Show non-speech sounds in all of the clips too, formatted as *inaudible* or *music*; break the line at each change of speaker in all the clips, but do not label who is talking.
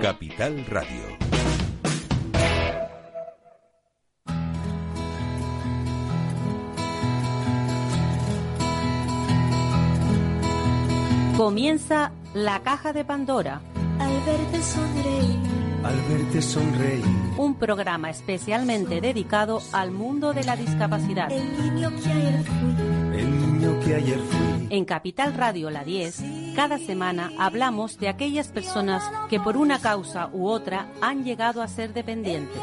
Capital Radio.
Comienza la caja de Pandora.
Al verte sonreír.
Al verte sonreír.
Un programa especialmente dedicado al mundo de la discapacidad.
El niño que
niño que ayer fui.
En Capital Radio La 10, cada semana hablamos de aquellas personas que por una causa u otra han llegado a ser dependientes.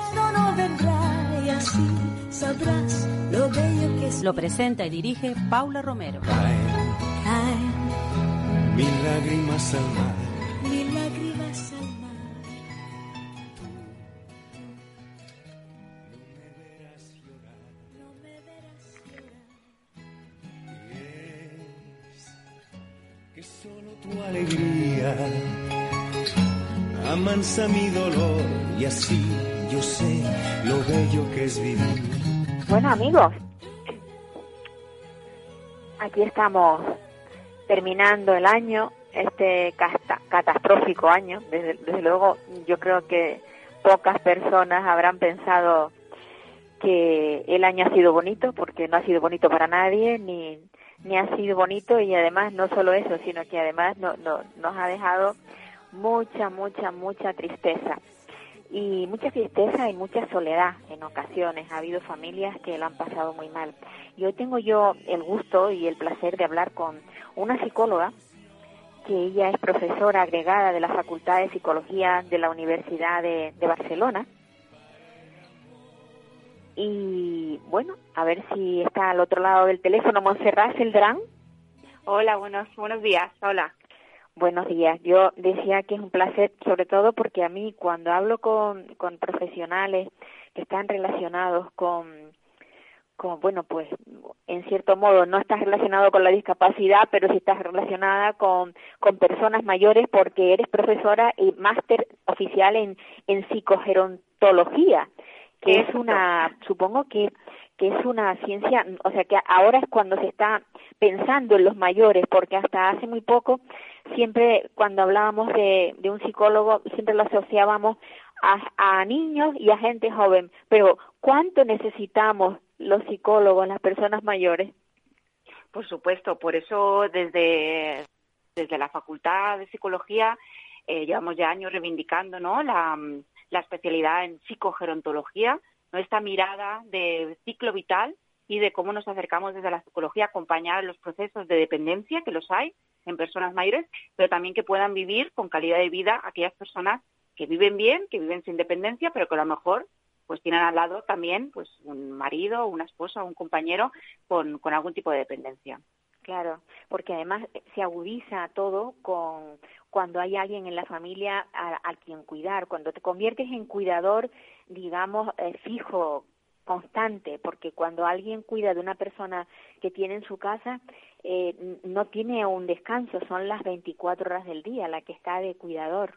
Lo
presenta y dirige Paula Romero.
Caen
Caen
mil lágrimas al mar. Alegría amansa mi dolor y así yo sé lo bello que es vivir.
Bueno, amigos, aquí estamos terminando el año, este catastrófico año. Desde, desde luego, yo creo que pocas personas habrán pensado que el año ha sido bonito, porque no ha sido bonito para nadie, ni, ni ha sido bonito, y además no solo eso, sino que además no, no- nos ha dejado mucha, mucha, mucha tristeza y mucha tristeza y mucha soledad en ocasiones. Ha habido familias que lo han pasado muy mal. Y hoy tengo yo el gusto y el placer de hablar con una psicóloga que ella es profesora agregada de la Facultad de Psicología de la Universidad de Barcelona. Y bueno, a ver si está al otro lado del teléfono Montserrat Celdrán.
Hola, buenos, buenos días. Hola.
Buenos días. Yo decía que es un placer, sobre todo porque a mí cuando hablo con, con profesionales que están relacionados con, con, bueno, pues en cierto modo no estás relacionado con la discapacidad, pero sí estás relacionada con, con personas mayores porque eres profesora y máster oficial en, en psicogerontología, que es una, supongo que que es una ciencia, o sea que ahora es cuando se está pensando en los mayores, porque hasta hace muy poco siempre cuando hablábamos de, de un psicólogo siempre lo asociábamos a, a niños y a gente joven, pero ¿cuánto necesitamos los psicólogos, las personas mayores?
Por supuesto, por eso desde, desde la Facultad de Psicología eh, llevamos ya años reivindicando ¿no? la, la especialidad en psicogerontología, ¿no? esta mirada de ciclo vital y de cómo nos acercamos desde la psicología a acompañar los procesos de dependencia, que los hay en personas mayores, pero también que puedan vivir con calidad de vida aquellas personas que viven bien, que viven sin dependencia, pero que a lo mejor pues tienen al lado también pues un marido, una esposa, un compañero con, con algún tipo de dependencia.
Claro, porque además se agudiza todo con cuando hay alguien en la familia a, quien cuidar, cuando te conviertes en cuidador, digamos, eh, fijo, constante, porque cuando alguien cuida de una persona que tiene en su casa, eh, no tiene un descanso, son las 24 horas del día la que está de cuidador.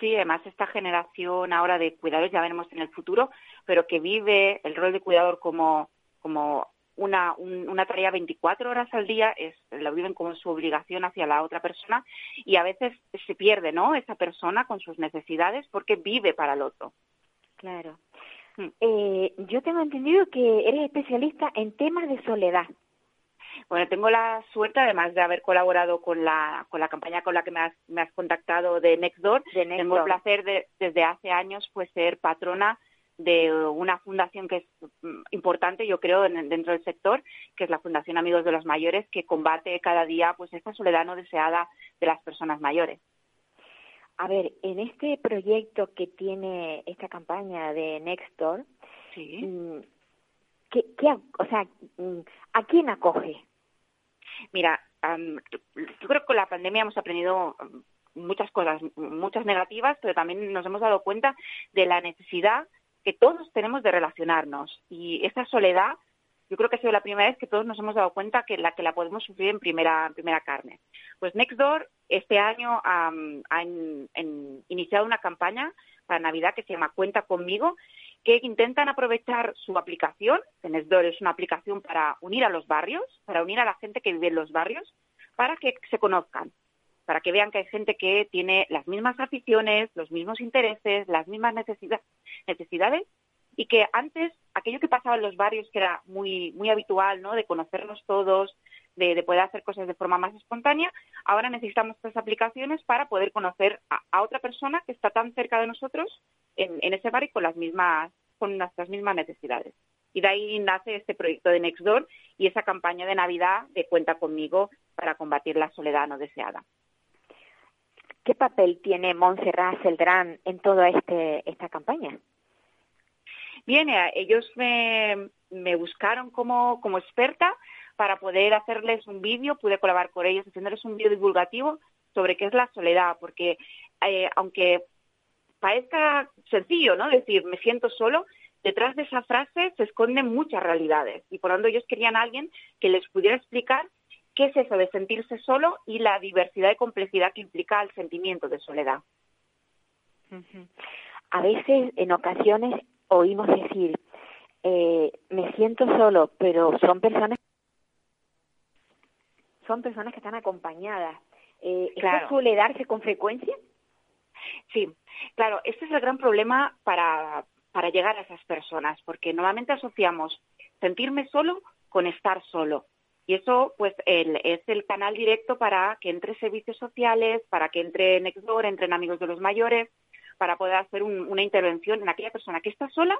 Sí, además esta generación ahora de cuidadores, ya veremos en el futuro, pero que vive el rol de cuidador como, como una, un- una tarea 24 horas al día, es, lo viven como su obligación hacia la otra persona y a veces se pierde, ¿no? Esa persona con sus necesidades porque vive para el otro.
Claro.
Mm.
Eh, yo tengo entendido que eres especialista en temas de soledad.
Bueno, tengo la suerte, además de haber colaborado con la, con la campaña con la que me has, me has contactado de Nextdoor,
De
tengo
Nextdoor.
el placer de, desde hace años, pues ser patrona de una fundación que es mm, importante, yo creo, en- dentro del sector, que es la Fundación Amigos de los Mayores, que combate cada día pues esta soledad no deseada de las personas mayores.
A ver, en este proyecto que tiene esta campaña de Nextdoor,
Sí.
mm, ¿qué, o sea, mm, ¿a quién acoge?
Mira, yo creo que con la pandemia hemos aprendido muchas cosas, muchas negativas, pero también nos hemos dado cuenta de la necesidad que todos tenemos de relacionarnos. Y esa soledad, yo creo que ha sido la primera vez que todos nos hemos dado cuenta que la que la podemos sufrir en primera, primera carne. Pues Nextdoor este año am, ha in- en- iniciado una campaña para Navidad que se llama Cuenta conmigo, que intentan aprovechar su aplicación. Nextdoor es una aplicación para unir a los barrios, para unir a la gente que vive en los barrios, para que se conozcan. Para que vean que hay gente que tiene las mismas aficiones, los mismos intereses, las mismas necesidades y que antes aquello que pasaba en los barrios que era muy muy habitual, ¿no? De conocernos todos, de, poder hacer cosas de forma más espontánea, ahora necesitamos estas aplicaciones para poder conocer a, otra persona que está tan cerca de nosotros en, en ese barrio con las mismas con nuestras mismas necesidades. Y de ahí nace este proyecto de Nextdoor y esa campaña de Navidad de Cuenta conmigo para combatir la soledad no deseada.
¿Qué papel tiene Montserrat Celdrán en toda este, esta campaña?
Bien, eh, ellos me, buscaron como, experta para poder hacerles un vídeo, pude colaborar con ellos haciéndoles un vídeo divulgativo sobre qué es la soledad, porque eh, aunque parezca sencillo, ¿no? Decir, me siento solo, detrás de esa frase se esconden muchas realidades y por lo tanto ellos querían a alguien que les pudiera explicar qué es eso de sentirse solo y la diversidad y complejidad que implica el sentimiento de soledad.
A veces, en ocasiones, oímos decir, eh, me siento solo, pero son personas son personas que están acompañadas. Eh, ¿Esto suele darse con frecuencia?
Sí, claro, este es el gran problema para, para llegar a esas personas, porque normalmente asociamos sentirme solo con estar solo. Y eso, pues, es el canal directo para que entre servicios sociales, para que entre Nextdoor, entren amigos de los mayores, para poder hacer una intervención en aquella persona que está sola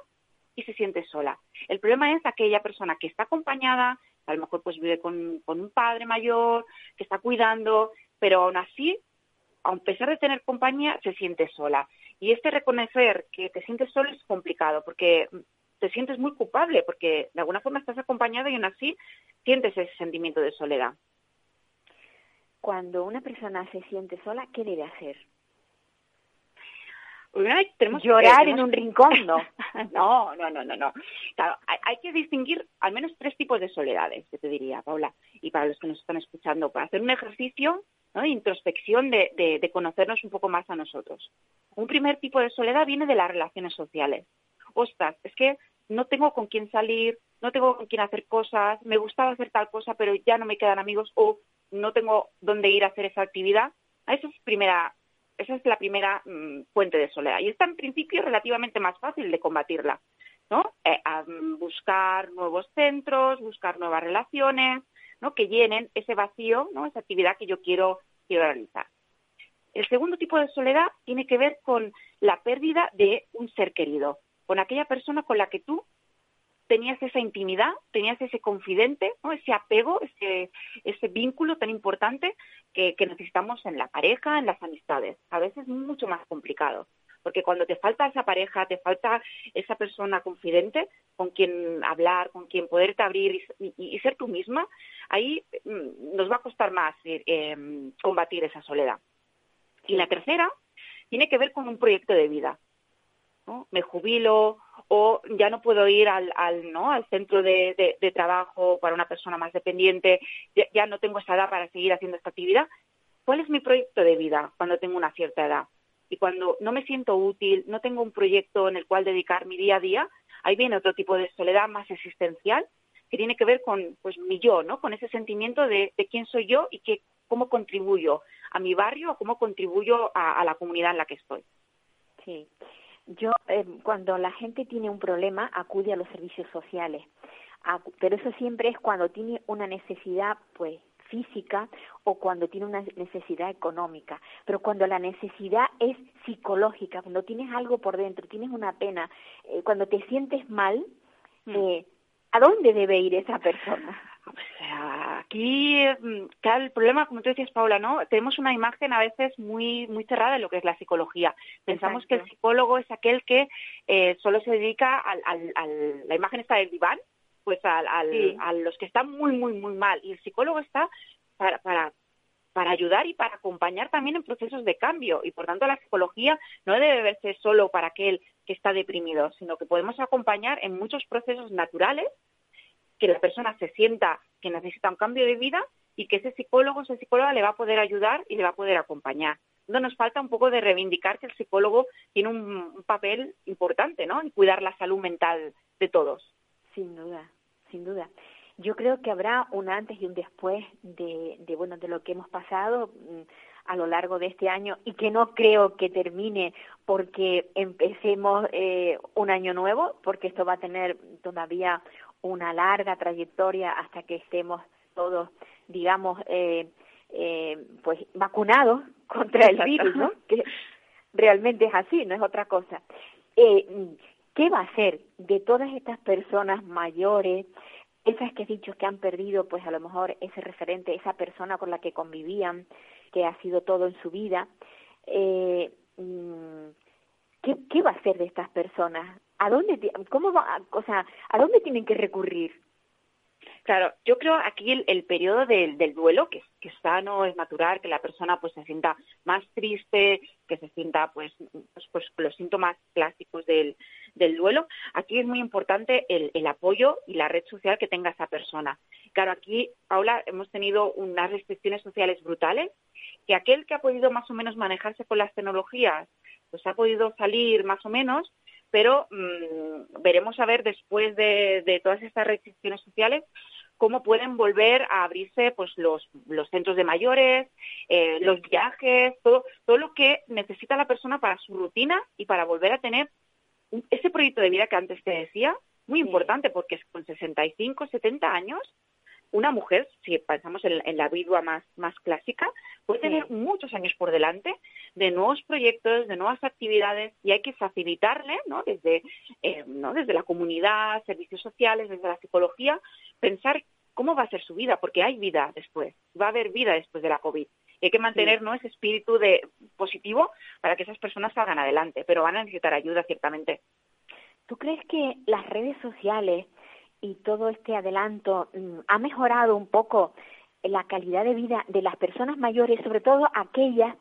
y se siente sola. El problema es aquella persona que está acompañada, a lo mejor pues vive con, con un padre mayor, que está cuidando, pero aún así, a pesar de tener compañía, se siente sola. Y este reconocer que te sientes solo es complicado porque te sientes muy culpable porque de alguna forma estás acompañada y aún así sientes ese sentimiento de soledad.
Cuando una persona se siente sola, ¿qué debe hacer?
tenemos
Llorar en un rincón, no. *laughs* *laughs*
no, no, no, no, no. Claro, hay, que distinguir al menos tres tipos de soledades, yo te diría, Paula, y para los que nos están escuchando, para hacer un ejercicio de introspección de, de, conocernos un poco más a nosotros. Un primer tipo de soledad viene de las relaciones sociales. Es que no tengo con quién salir, no tengo con quién hacer cosas, me gustaba hacer tal cosa, pero ya no me quedan amigos o no tengo dónde ir a hacer esa actividad. Esa es, primera, esa es la primera mm, fuente de soledad. Y está en principio relativamente más fácil de combatirla. ¿no? Eh, buscar nuevos centros, buscar nuevas relaciones, ¿no? que llenen ese vacío, ¿no? esa actividad que yo quiero, quiero realizar. El segundo tipo de soledad tiene que ver con la pérdida de un ser querido, con aquella persona con la que tú tenías esa intimidad, tenías ese confidente, ese apego, ese, ese vínculo tan importante que, que, necesitamos en la pareja, en las amistades. A veces es mucho más complicado, porque cuando te falta esa pareja, te falta esa persona confidente con quien hablar, con quien poderte abrir y, ser tú misma, ahí mm, nos va a costar más eh, em, combatir esa soledad. Y la tercera tiene que ver con un proyecto de vida. Me jubilo o ya no puedo ir al, al, ¿no? al centro de, de, trabajo para una persona más dependiente, ya, no tengo esa edad para seguir haciendo esta actividad. ¿Cuál es mi proyecto de vida cuando tengo una cierta edad? Y cuando no me siento útil, no tengo un proyecto en el cual dedicar mi día a día, ahí viene otro tipo de soledad más existencial que tiene que ver con pues mi yo, ¿no? Con ese sentimiento de, de quién soy yo y que cómo contribuyo a mi barrio o cómo contribuyo a, la comunidad en la que estoy.
Sí. Yo, eh, cuando la gente tiene un problema, acude a los servicios sociales. pero eso siempre es cuando tiene una necesidad, pues, física o cuando tiene una necesidad económica. Pero cuando la necesidad es psicológica, cuando tienes algo por dentro, tienes una pena, eh, cuando te sientes mal, mm. eh, ¿a dónde debe ir esa persona?
Aquí, claro, el problema, como tú decías, Paula, ¿no? Tenemos una imagen a veces muy, muy cerrada de lo que es la psicología. Pensamos que el psicólogo es aquel que eh, solo se dedica al, al, la imagen está del diván, pues al, a los que están muy, muy, muy mal. Y el psicólogo está para, para, para ayudar y para acompañar también en procesos de cambio. Y por tanto la psicología no debe verse solo para aquel que está deprimido, sino que podemos acompañar en muchos procesos naturales que la persona se sienta que necesita un cambio de vida y que ese psicólogo, esa psicóloga le va a poder ayudar y le va a poder acompañar. No nos falta un poco de reivindicar que el psicólogo tiene un, papel importante, ¿no? En cuidar la salud mental de todos.
Sin duda, sin duda. Yo creo que habrá un antes y un después de, de bueno, de lo que hemos pasado. Mm, a lo largo de este año y que no creo que termine porque empecemos eh, un año nuevo, porque esto va a tener todavía una larga trayectoria hasta que estemos todos, digamos, eh, eh, pues vacunados *laughs* contra el virus, ¿no? Que realmente es así, no es otra cosa. Eh, ¿Qué va a hacer de todas estas personas mayores, esas que has dicho que han perdido, pues a lo mejor ese referente, esa persona con la que convivían, que ha sido todo en su vida? Eh, mm, ¿qué, ¿Qué va a hacer de estas personas? ¿A dónde, cómo va, o sea, a dónde tienen que recurrir?
Claro, yo creo aquí el, periodo del, del duelo, que, que es sano, es natural, que la persona pues se sienta más triste, que se sienta pues, pues, pues los síntomas clásicos del, del duelo. Aquí es muy importante el, el apoyo y la red social que tenga esa persona. Claro, aquí, Paula, hemos tenido unas restricciones sociales brutales, que aquel que ha podido más o menos manejarse con las tecnologías, pues ha podido salir más o menos, pero mmm, veremos a ver después de, de, todas estas restricciones sociales cómo pueden volver a abrirse pues los, los centros de mayores, eh, los viajes, todo, todo lo que necesita la persona para su rutina y para volver a tener ese proyecto de vida que antes te decía, muy importante porque con 65, 70 años, una mujer, si pensamos en, en la vidua más, más clásica, puede sí. tener muchos años por delante de nuevos proyectos, de nuevas actividades y hay que facilitarle, ¿no? Desde, eh, ¿no? desde la comunidad, servicios sociales, desde la psicología, pensar cómo va a ser su vida, porque hay vida después, va a haber vida después de la COVID. Y hay que mantener sí. ¿no? ese espíritu de positivo para que esas personas salgan adelante, pero van a necesitar ayuda ciertamente.
¿Tú crees que las redes sociales y todo este adelanto mmm, ha mejorado un poco la calidad de vida de las personas mayores, sobre todo aquellas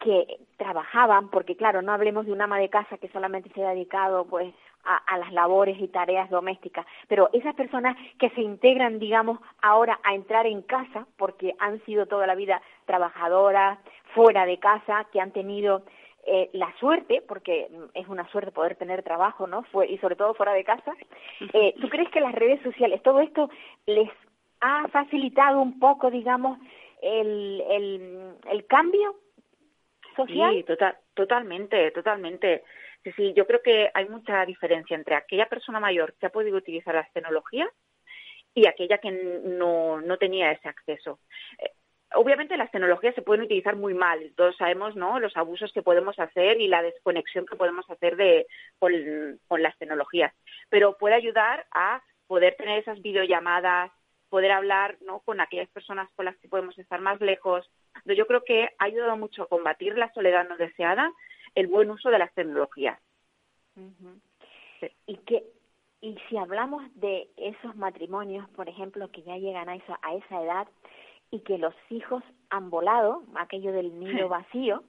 que trabajaban, porque claro, no hablemos de una ama de casa que solamente se ha dedicado pues a, a, las labores y tareas domésticas, pero esas personas que se integran, digamos, ahora a entrar en casa, porque han sido toda la vida trabajadoras, fuera de casa, que han tenido eh, la suerte, porque es una suerte poder tener trabajo, ¿no? Fue, y sobre todo fuera de casa. *laughs* Eh, ¿Tú crees que las redes sociales, todo esto les ha facilitado un poco, digamos, el, el, el cambio social?
Sí, total, totalmente, totalmente. Sí, sí, yo creo que hay mucha diferencia entre aquella persona mayor que ha podido utilizar las tecnologías y aquella que no, no tenía ese acceso. Obviamente las tecnologías se pueden utilizar muy mal. Todos sabemos ¿no? los abusos que podemos hacer y la desconexión que podemos hacer de, con, con las tecnologías. Pero puede ayudar a poder tener esas videollamadas, poder hablar ¿no? con aquellas personas con las que podemos estar más lejos. Yo creo que ha ayudado mucho a combatir la soledad no deseada el buen uso de las tecnologías.
Uh -huh. sí. Y que y si hablamos de esos matrimonios, por ejemplo, que ya llegan a esa, a esa edad y que los hijos han volado, aquello del nido *laughs* vacío,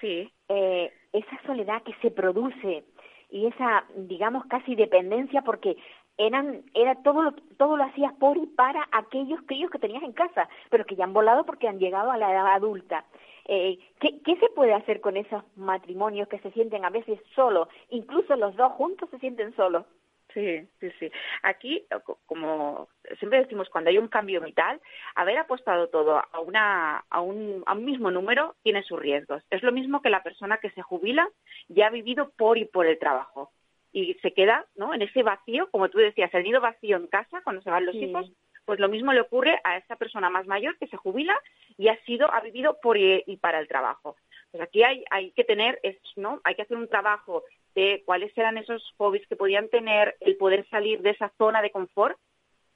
sí.
eh, esa soledad que se produce y esa, digamos, casi dependencia, porque eran era todo lo todo lo hacías por y para aquellos críos que tenías en casa pero que ya han volado porque han llegado a la edad adulta. Eh, ¿qué, ¿qué se puede hacer con esos matrimonios que se sienten a veces solos incluso los dos juntos se sienten solos
Sí, sí, sí. Aquí, como siempre decimos, cuando hay un cambio vital, haber apostado todo a, una, a, un, a un mismo número tiene sus riesgos. Es lo mismo que la persona que se jubila ya ha vivido por y por el trabajo y se queda ¿no? en ese vacío, como tú decías, el nido vacío en casa cuando se van los sí. hijos, pues lo mismo le ocurre a esa persona más mayor que se jubila y ha sido, ha vivido por y, y para el trabajo. Pues aquí hay, hay que tener, es, ¿no? Hay que hacer un trabajo de cuáles eran esos hobbies que podían tener, el poder salir de esa zona de confort,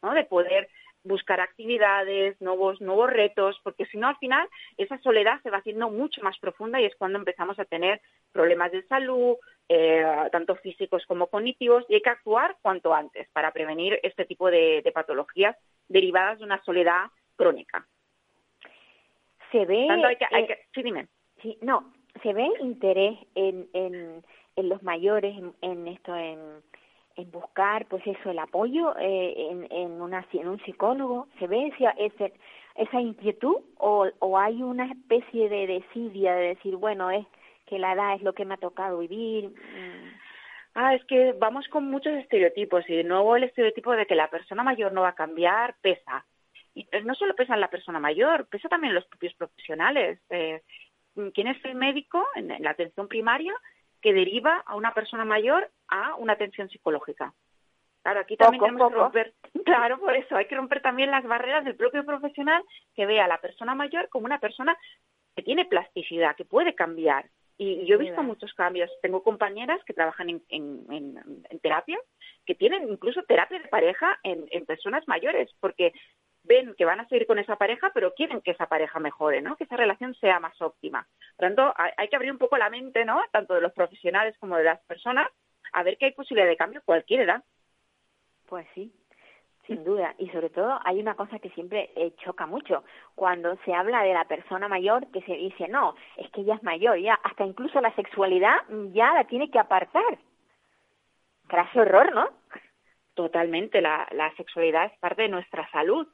¿no? De poder buscar actividades, nuevos, nuevos retos, porque si no al final esa soledad se va haciendo mucho más profunda y es cuando empezamos a tener problemas de salud, eh, tanto físicos como cognitivos, y hay que actuar cuanto antes para prevenir este tipo de, de patologías derivadas de una soledad crónica.
Se ve...
Tanto hay que, hay que, sí, dime.
Sí, no, se ve interés en, en, en los mayores en, en esto, en en buscar pues eso el apoyo eh, en, en una en un psicólogo se ve ese esa inquietud o, o hay una especie de desidia de decir bueno es que la edad es lo que me ha tocado vivir
ah es que vamos con muchos estereotipos y de nuevo el estereotipo de que la persona mayor no va a cambiar pesa. Y no solo pesa en la persona mayor pesa también en los propios profesionales. Eh, quién es el médico en la atención primaria que deriva a una persona mayor a una atención psicológica. Claro, aquí también tenemos que romper, *laughs* claro, por eso hay que romper también las barreras del propio profesional que vea a la persona mayor como una persona que tiene plasticidad, que puede cambiar. Y yo he visto muchos cambios. Tengo compañeras que trabajan en, en, terapia, que tienen incluso terapia de pareja en, personas mayores, porque ven que van a seguir con esa pareja, pero quieren que esa pareja mejore, ¿no? Que esa relación sea más óptima. Por lo tanto, hay, que abrir un poco la mente, ¿no? Tanto de los profesionales como de las personas, a ver que hay posibilidad de cambio cualquier edad.
Pues sí, sin duda. Y sobre todo hay una cosa que siempre eh, choca mucho. Cuando se habla de la persona mayor, que se dice, no, es que ella es mayor, ya hasta incluso la sexualidad ya la tiene que apartar. Craso error, ¿no?
Totalmente. La, la sexualidad es parte de nuestra salud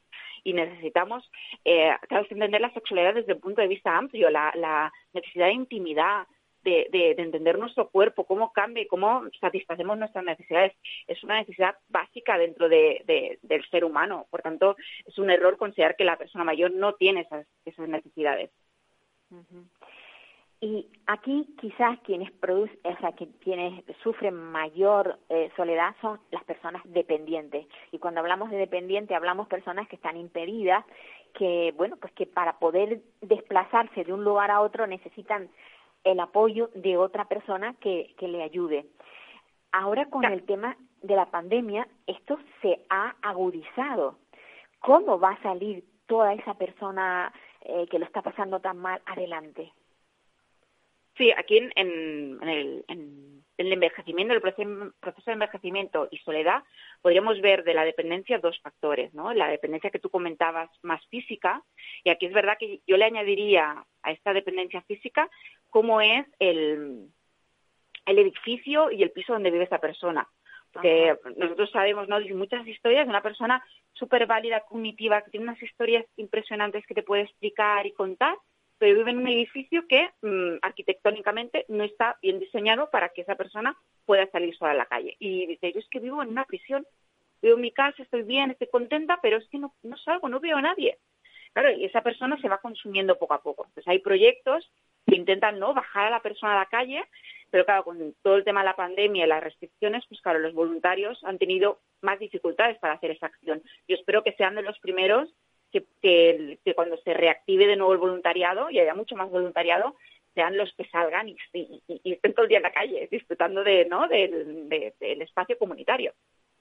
y necesitamos, eh, entender la sexualidad desde el punto de vista amplio, la, la necesidad de intimidad, de, de, entender nuestro cuerpo, cómo cambia y cómo satisfacemos nuestras necesidades. Es una necesidad básica dentro de, del ser humano. Por tanto, es un error considerar que la persona mayor no tiene esas, esas necesidades.
Y aquí quizás quienes producen, o sea, quienes sufren mayor eh, soledad son las personas dependientes. Y cuando hablamos de dependiente hablamos personas que están impedidas, que bueno, pues que para poder desplazarse de un lugar a otro necesitan el apoyo de otra persona que, que le ayude. Ahora con el tema de la pandemia, esto se ha agudizado. ¿Cómo va a salir toda esa persona eh, que lo está pasando tan mal adelante?
Sí, aquí en, el, envejecimiento, el proceso, de envejecimiento y soledad, podríamos ver de la dependencia dos factores, ¿no? La dependencia que tú comentabas más física, y aquí es verdad que yo le añadiría a esta dependencia física cómo es el, el edificio y el piso donde vive esa persona. Porque nosotros sabemos, ¿no? muchas historias de una persona súper válida, cognitiva, que tiene unas historias impresionantes que te puede explicar y contar, pero vive en un edificio que mm, arquitectónicamente no está bien diseñado para que esa persona pueda salir sola a la calle. Y dice, yo es que vivo en una prisión, vivo en mi casa, estoy bien, estoy contenta, pero es que no, salgo, no veo a nadie. Claro, y esa persona se va consumiendo poco a poco. Entonces hay proyectos que intentan no bajar a la persona a la calle, pero claro, con todo el tema de la pandemia y las restricciones, pues claro, los voluntarios han tenido más dificultades para hacer esa acción. Yo espero que sean de los primeros que, cuando se reactive de nuevo el voluntariado y haya mucho más voluntariado, sean los que salgan y, estén todo el día en la calle disfrutando de, ¿no? del, espacio comunitario.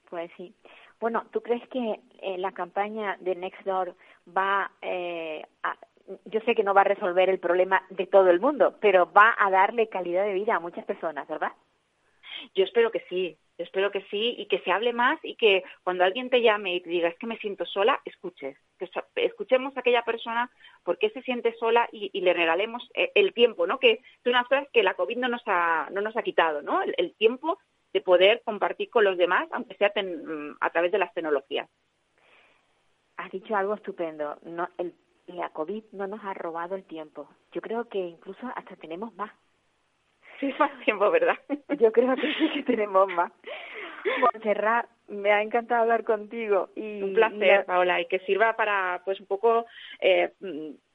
Pues sí. Bueno, ¿tú crees que eh, la campaña de Nextdoor va eh, a, yo sé que no va a resolver el problema de todo el mundo, pero va a darle calidad de vida a muchas personas, ¿verdad?
Yo espero que sí, espero que sí y que se hable más y que cuando alguien te llame y te diga es que me siento sola, escuches, que escuchemos a aquella persona por qué se siente sola y, le regalemos eh, el tiempo, ¿no? Que es una cosa que la COVID no nos ha, no nos ha quitado, ¿no? El, tiempo de poder compartir con los demás, aunque sea mm, a través de las tecnologías.
Has dicho algo estupendo. No, el, la COVID no nos ha robado el tiempo. Yo creo que incluso hasta tenemos más
Sí, más *laughs* tiempo, ¿verdad?
Yo creo que sí que tenemos más. Montserrat, me ha encantado hablar contigo. y
Un placer, Paola, y que sirva para, pues, un poco eh,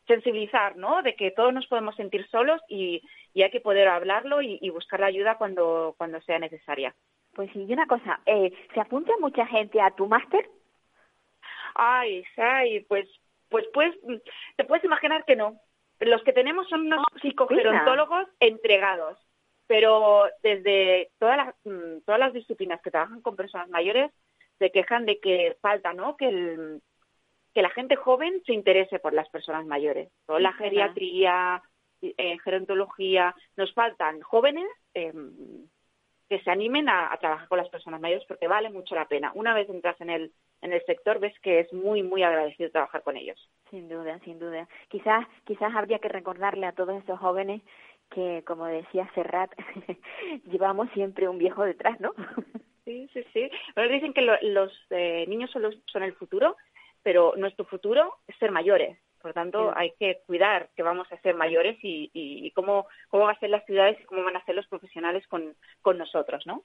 sensibilizar, ¿no? De que todos nos podemos sentir solos y, y hay que poder hablarlo y, buscar la ayuda cuando, cuando sea necesaria.
Pues sí, y una cosa, eh, ¿se apunta mucha gente a tu máster?
Ay, ay, pues, pues, pues, te puedes imaginar que no. Los que tenemos son unos oh, psicogerontólogos entregados pero desde todas las, mm, todas las disciplinas que trabajan con personas mayores se quejan de que falta, ¿no? Que, el, que la gente joven se interese por las personas mayores. Toda la geriatría, eh, gerontología, nos faltan jóvenes em, que se animen a, trabajar con las personas mayores porque vale mucho la pena. Una vez entras en el, en el sector ves que es muy, muy agradecido trabajar con ellos.
Sin duda, sin duda. Quizás, quizás habría que recordarle a todos esos jóvenes que, como decía Serrat, *laughs* llevamos siempre un viejo detrás, ¿no? *laughs*
sí, sí, sí. Bueno, dicen que los eh, niños son, son el futuro, pero nuestro futuro es ser mayores. Por lo tanto, hay que cuidar que vamos a ser mayores y, y, cómo, cómo van a ser las ciudades y cómo van a ser los profesionales con, con nosotros, ¿no?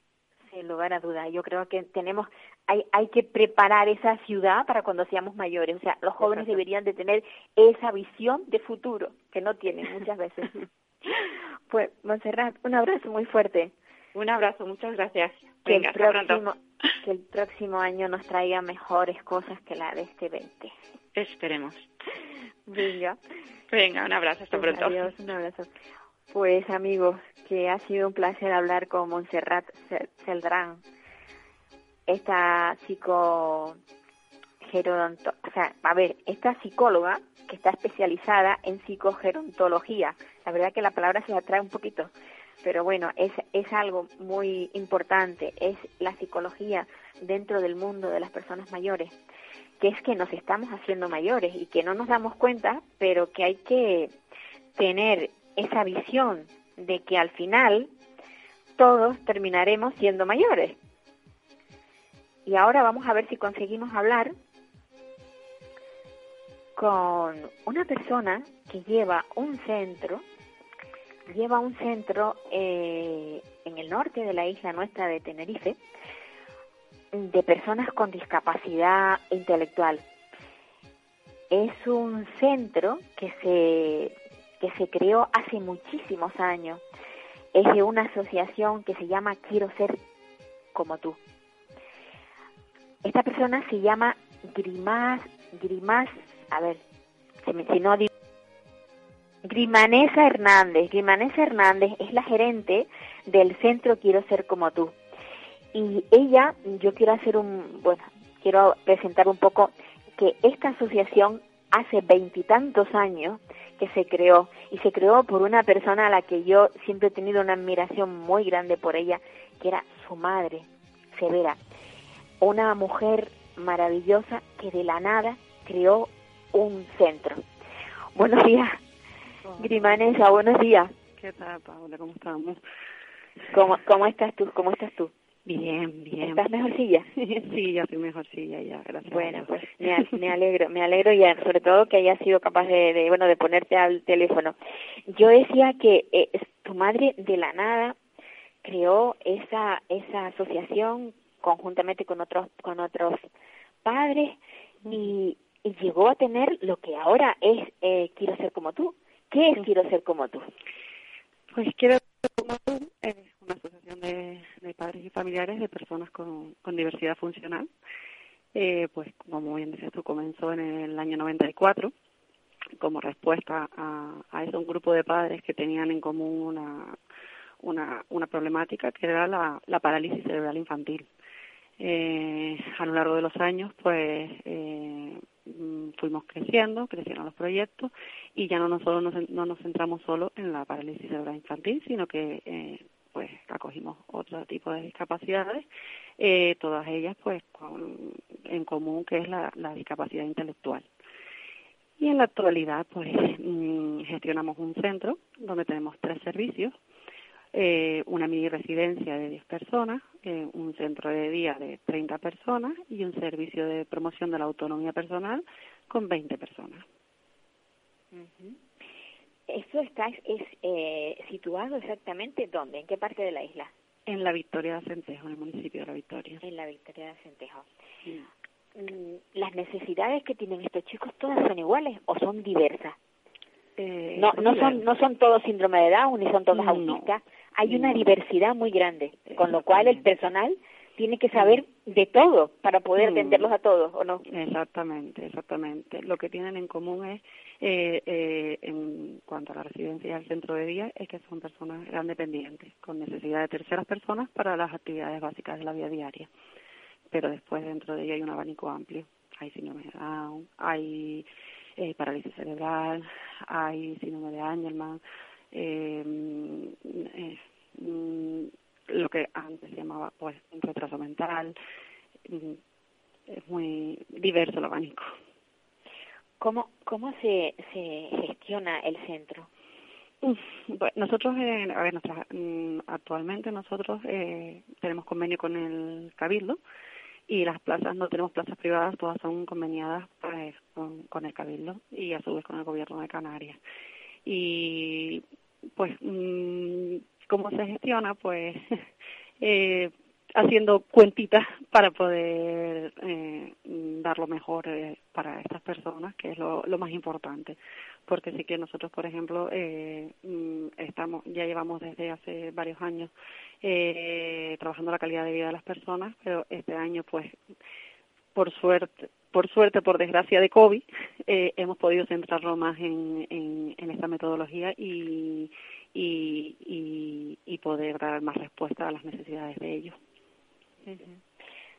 sin lugar a dudas. Yo creo que tenemos, hay, hay que preparar esa ciudad para cuando seamos mayores. O sea, los jóvenes deberían de tener esa visión de futuro que no tienen muchas veces. *laughs* pues, Montserrat, un abrazo muy fuerte.
Un abrazo, muchas gracias.
Que, el próximo, que el próximo año nos traiga mejores cosas que la de este 20.
Esperemos.
Venga.
Venga, un abrazo, hasta pronto.
Adiós, un abrazo. Pues amigos, que ha sido un placer hablar con Montserrat Celdrán, esta psico o sea, a ver, esta psicóloga que está especializada en psicogerontología. La verdad que la palabra se la trae un poquito, pero bueno, es, es algo muy importante, es la psicología dentro del mundo de las personas mayores, que es que nos estamos haciendo mayores y que no nos damos cuenta, pero que hay que tener esa visión de que al final todos terminaremos siendo mayores. Y ahora vamos a ver si conseguimos hablar con una persona que lleva un centro, lleva un centro eh, en el norte de la isla nuestra de Tenerife, de personas con discapacidad intelectual. Es un centro que se que se creó hace muchísimos años. Es de una asociación que se llama Quiero ser como tú. Esta persona se llama Grimas, Grimas, a ver, si, no Grimanesa Hernández. Grimanesa Hernández es la gerente del centro Quiero ser como tú. Y ella, yo quiero hacer un, bueno, quiero presentar un poco que esta asociación hace veintitantos años que se creó y se creó por una persona a la que yo siempre he tenido una admiración muy grande por ella, que era su madre, Severa, una mujer maravillosa que de la nada creó un centro. Buenos días, Grimanesa, buenos días.
¿Qué tal, Paula? ¿Cómo estamos?
¿Cómo, cómo estás tú? ¿Cómo estás tú?
Bien, bien.
¿Estás mejorcilla? *laughs*
sí, ya estoy mejorcilla, ya, gracias.
Bueno, pues me, alegro, me alegro y sobre todo que hayas sido capaz de, bueno, de ponerte al teléfono. Yo decía que eh, tu madre de la nada creó esa esa asociación conjuntamente con otros con otros padres y, llegó a tener lo que ahora es eh, quiero ser como tú. ¿Qué es quiero ser como tú?
Pues quiero ser como tú es una asociación de, padres y familiares de personas con, diversidad funcional. Eh, pues como bien dices tú, comenzó en el año 94 como respuesta a, a eso, un grupo de padres que tenían en común una, una, una problemática que era la, la parálisis cerebral infantil. Eh, a lo largo de los años, pues eh, mm, fuimos creciendo, crecieron los proyectos y ya no nos, solo nos, no nos centramos solo en la parálisis cerebral infantil, sino que eh, pues acogimos otro tipo de discapacidades, eh, todas ellas pues con, en común que es la, la discapacidad intelectual. Y en la actualidad pues mm, gestionamos un centro donde tenemos tres servicios, eh, una mini residencia de 10 personas, eh, un centro de día de 30 personas y un servicio de promoción de la autonomía personal con 20 personas.
¿Eso está es, eh, situado exactamente dónde? ¿En qué parte de la isla?
En la Victoria de Centejo, en el municipio de la Victoria.
En la Victoria de Centejo. Mm, ¿Las necesidades que tienen estos chicos todas son iguales o son diversas? Eh, no, no son no son todos síndrome de Down ni son todos autistas. Hay una diversidad muy grande, con lo cual el personal tiene que saber de todo para poder mm. atenderlos a todos, ¿o no?
Exactamente, exactamente. Lo que tienen en común es, eh, eh, en cuanto a la residencia y al centro de día, es que son personas gran dependientes, con necesidad de terceras personas para las actividades básicas de la vida diaria. Pero después dentro de ella hay un abanico amplio. Hay síndrome de Down, hay eh, parálisis cerebral, hay síndrome de Angelman, eh, eh, mm, lo que antes se llamaba pues un retraso mental, mm, es muy diverso el abanico.
¿Cómo, cómo se, se gestiona el centro?
Pues nosotros, eh, a ver, mm, actualmente nosotros eh, tenemos convenio con el Cabildo y las plazas, no tenemos plazas privadas, todas son conveniadas pues, con, con el Cabildo y a su vez con el Gobierno de Canarias. Y pues, ¿cómo se gestiona? Pues *laughs* eh, haciendo cuentitas para poder eh, dar lo mejor eh, para estas personas, que es lo, más importante. Porque sí que nosotros, por ejemplo, eh, mm, estamos, ya llevamos desde hace varios años eh, trabajando la calidad de vida de las personas, pero este año, pues, por suerte, por suerte, por desgracia de COVID, *laughs* eh, hemos podido centrarlo más en, en esta metodología y, y, y, y poder dar más respuesta a las necesidades de ellos.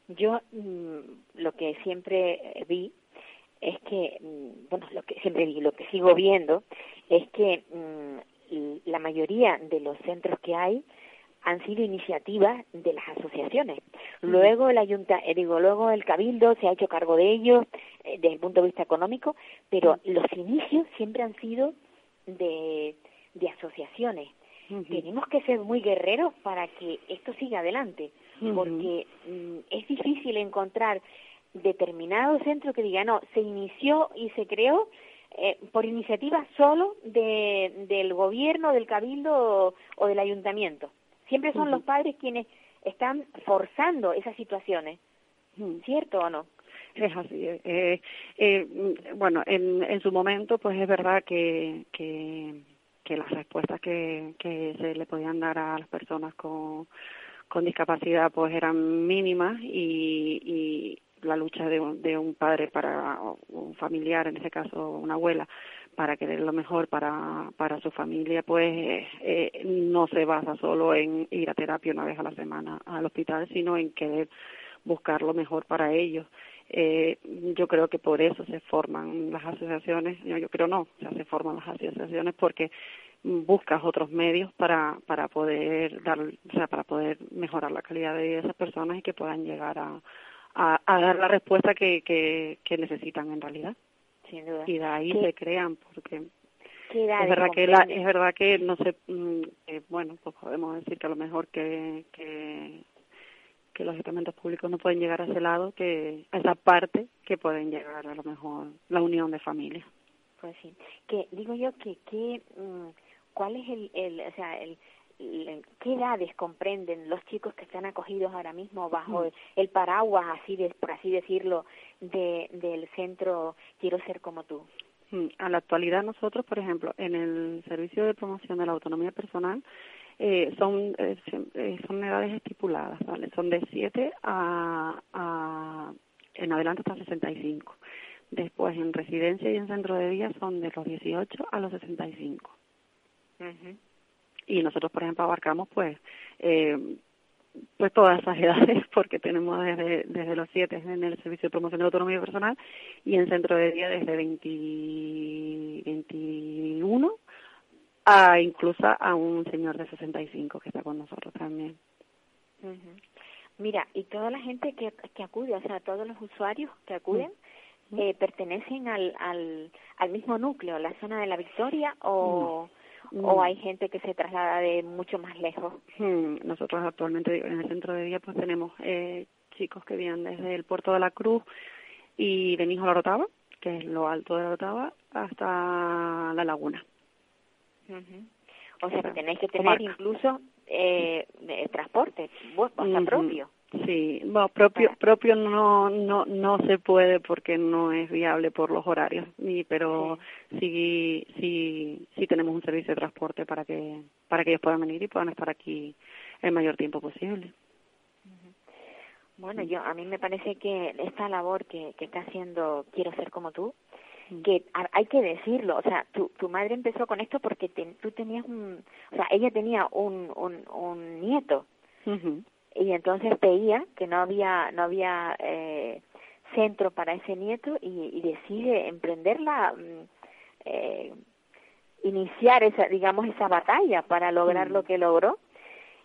Yo mm, lo que siempre vi es que, mm, bueno, lo que siempre vi, lo que sigo viendo es que mm, la mayoría de los centros que hay han sido iniciativas de las asociaciones. Luego el ayunta, eh, digo, luego el cabildo se ha hecho cargo de ellos eh, desde el punto de vista económico, pero los inicios siempre han sido de, de asociaciones. Tenemos que ser muy guerreros para que esto siga adelante porque mm, es difícil encontrar determinado centro que diga, no, se inició y se creó eh, por iniciativa solo de, del gobierno, del cabildo o, del ayuntamiento. Siempre son los padres quienes están forzando esas situaciones, ¿cierto o no?
Es así. Eh, eh, mm, bueno, en, en su momento, pues es verdad que, que, que las respuestas que, que se le podían dar a las personas con con discapacidad pues eran mínimas y, y la lucha de un, de un padre para un familiar, en este caso una abuela, para querer lo mejor para, para su familia, pues eh, no se basa solo en ir a terapia una vez a la semana al hospital, sino en querer buscar lo mejor para ellos. Eh, yo creo que por eso se forman las asociaciones, yo, yo creo no, o sea, se forman las asociaciones porque buscas otros medios para para poder dar o sea para poder mejorar la calidad de vida de esas personas y que puedan llegar a a, a dar la respuesta que, que, que necesitan en realidad.
Sin duda.
y de ahí se crean porque es verdad que la, es verdad que no sé mm, eh, bueno pues podemos decir que a lo mejor que que que los estamentos públicos no pueden llegar a ese lado que a esa parte que pueden llegar a lo mejor la unión de familias
pues sí que digo yo que que mm, cuál es el, el o sea, el, qué edades comprenden los chicos que están acogidos ahora mismo bajo mm. el, paraguas, así de, por así decirlo, de, del centro Quiero ser como tú.
Mm, a la actualidad nosotros, por ejemplo, en el servicio de promoción de la autonomía personal, eh, son eh, eh son edades estipuladas, ¿vale? Son de 7 a, a en adelante hasta 65. Después en residencia y en centro de día son de los 18 a los 65. Y nosotros, por ejemplo, abarcamos pues eh, pues todas esas edades *laughs* porque tenemos desde, desde los siete en el Servicio de Promoción de la Autonomía Personal y en Centro de Día desde 20, 21 a incluso a un señor de 65 que está con nosotros también.
Mira, y toda la gente que, que acude, o sea, todos los usuarios que acuden, eh, ¿pertenecen al, al, al mismo núcleo, la zona de la Victoria o...? o mm. hay gente que se traslada de mucho más lejos?
Hmm, nosotros actualmente en el centro de día pues tenemos eh, chicos que vienen desde el puerto de la Cruz y de Hijo la Rotava, que es lo alto de la Rotava, hasta la laguna.
O sea, que tenéis que tener incluso eh, transporte, vuestro propio.
Sí, bueno, propio propio no no no se puede porque no es viable por los horarios, ni pero sí. sí sí tenemos un servicio de transporte para que para que ellos puedan venir y puedan estar aquí el mayor tiempo posible.
Bueno, yo a mí me parece que esta labor que, que está haciendo Quiero ser como tú, que hay que decirlo, o sea, tu, tu madre empezó con esto porque tú tenías un, o sea, ella tenía un, un, un nieto. Y entonces veía que no había no había eh, centro para ese nieto y, y decide emprenderla mm, eh, iniciar esa digamos esa batalla para lograr lo que logró.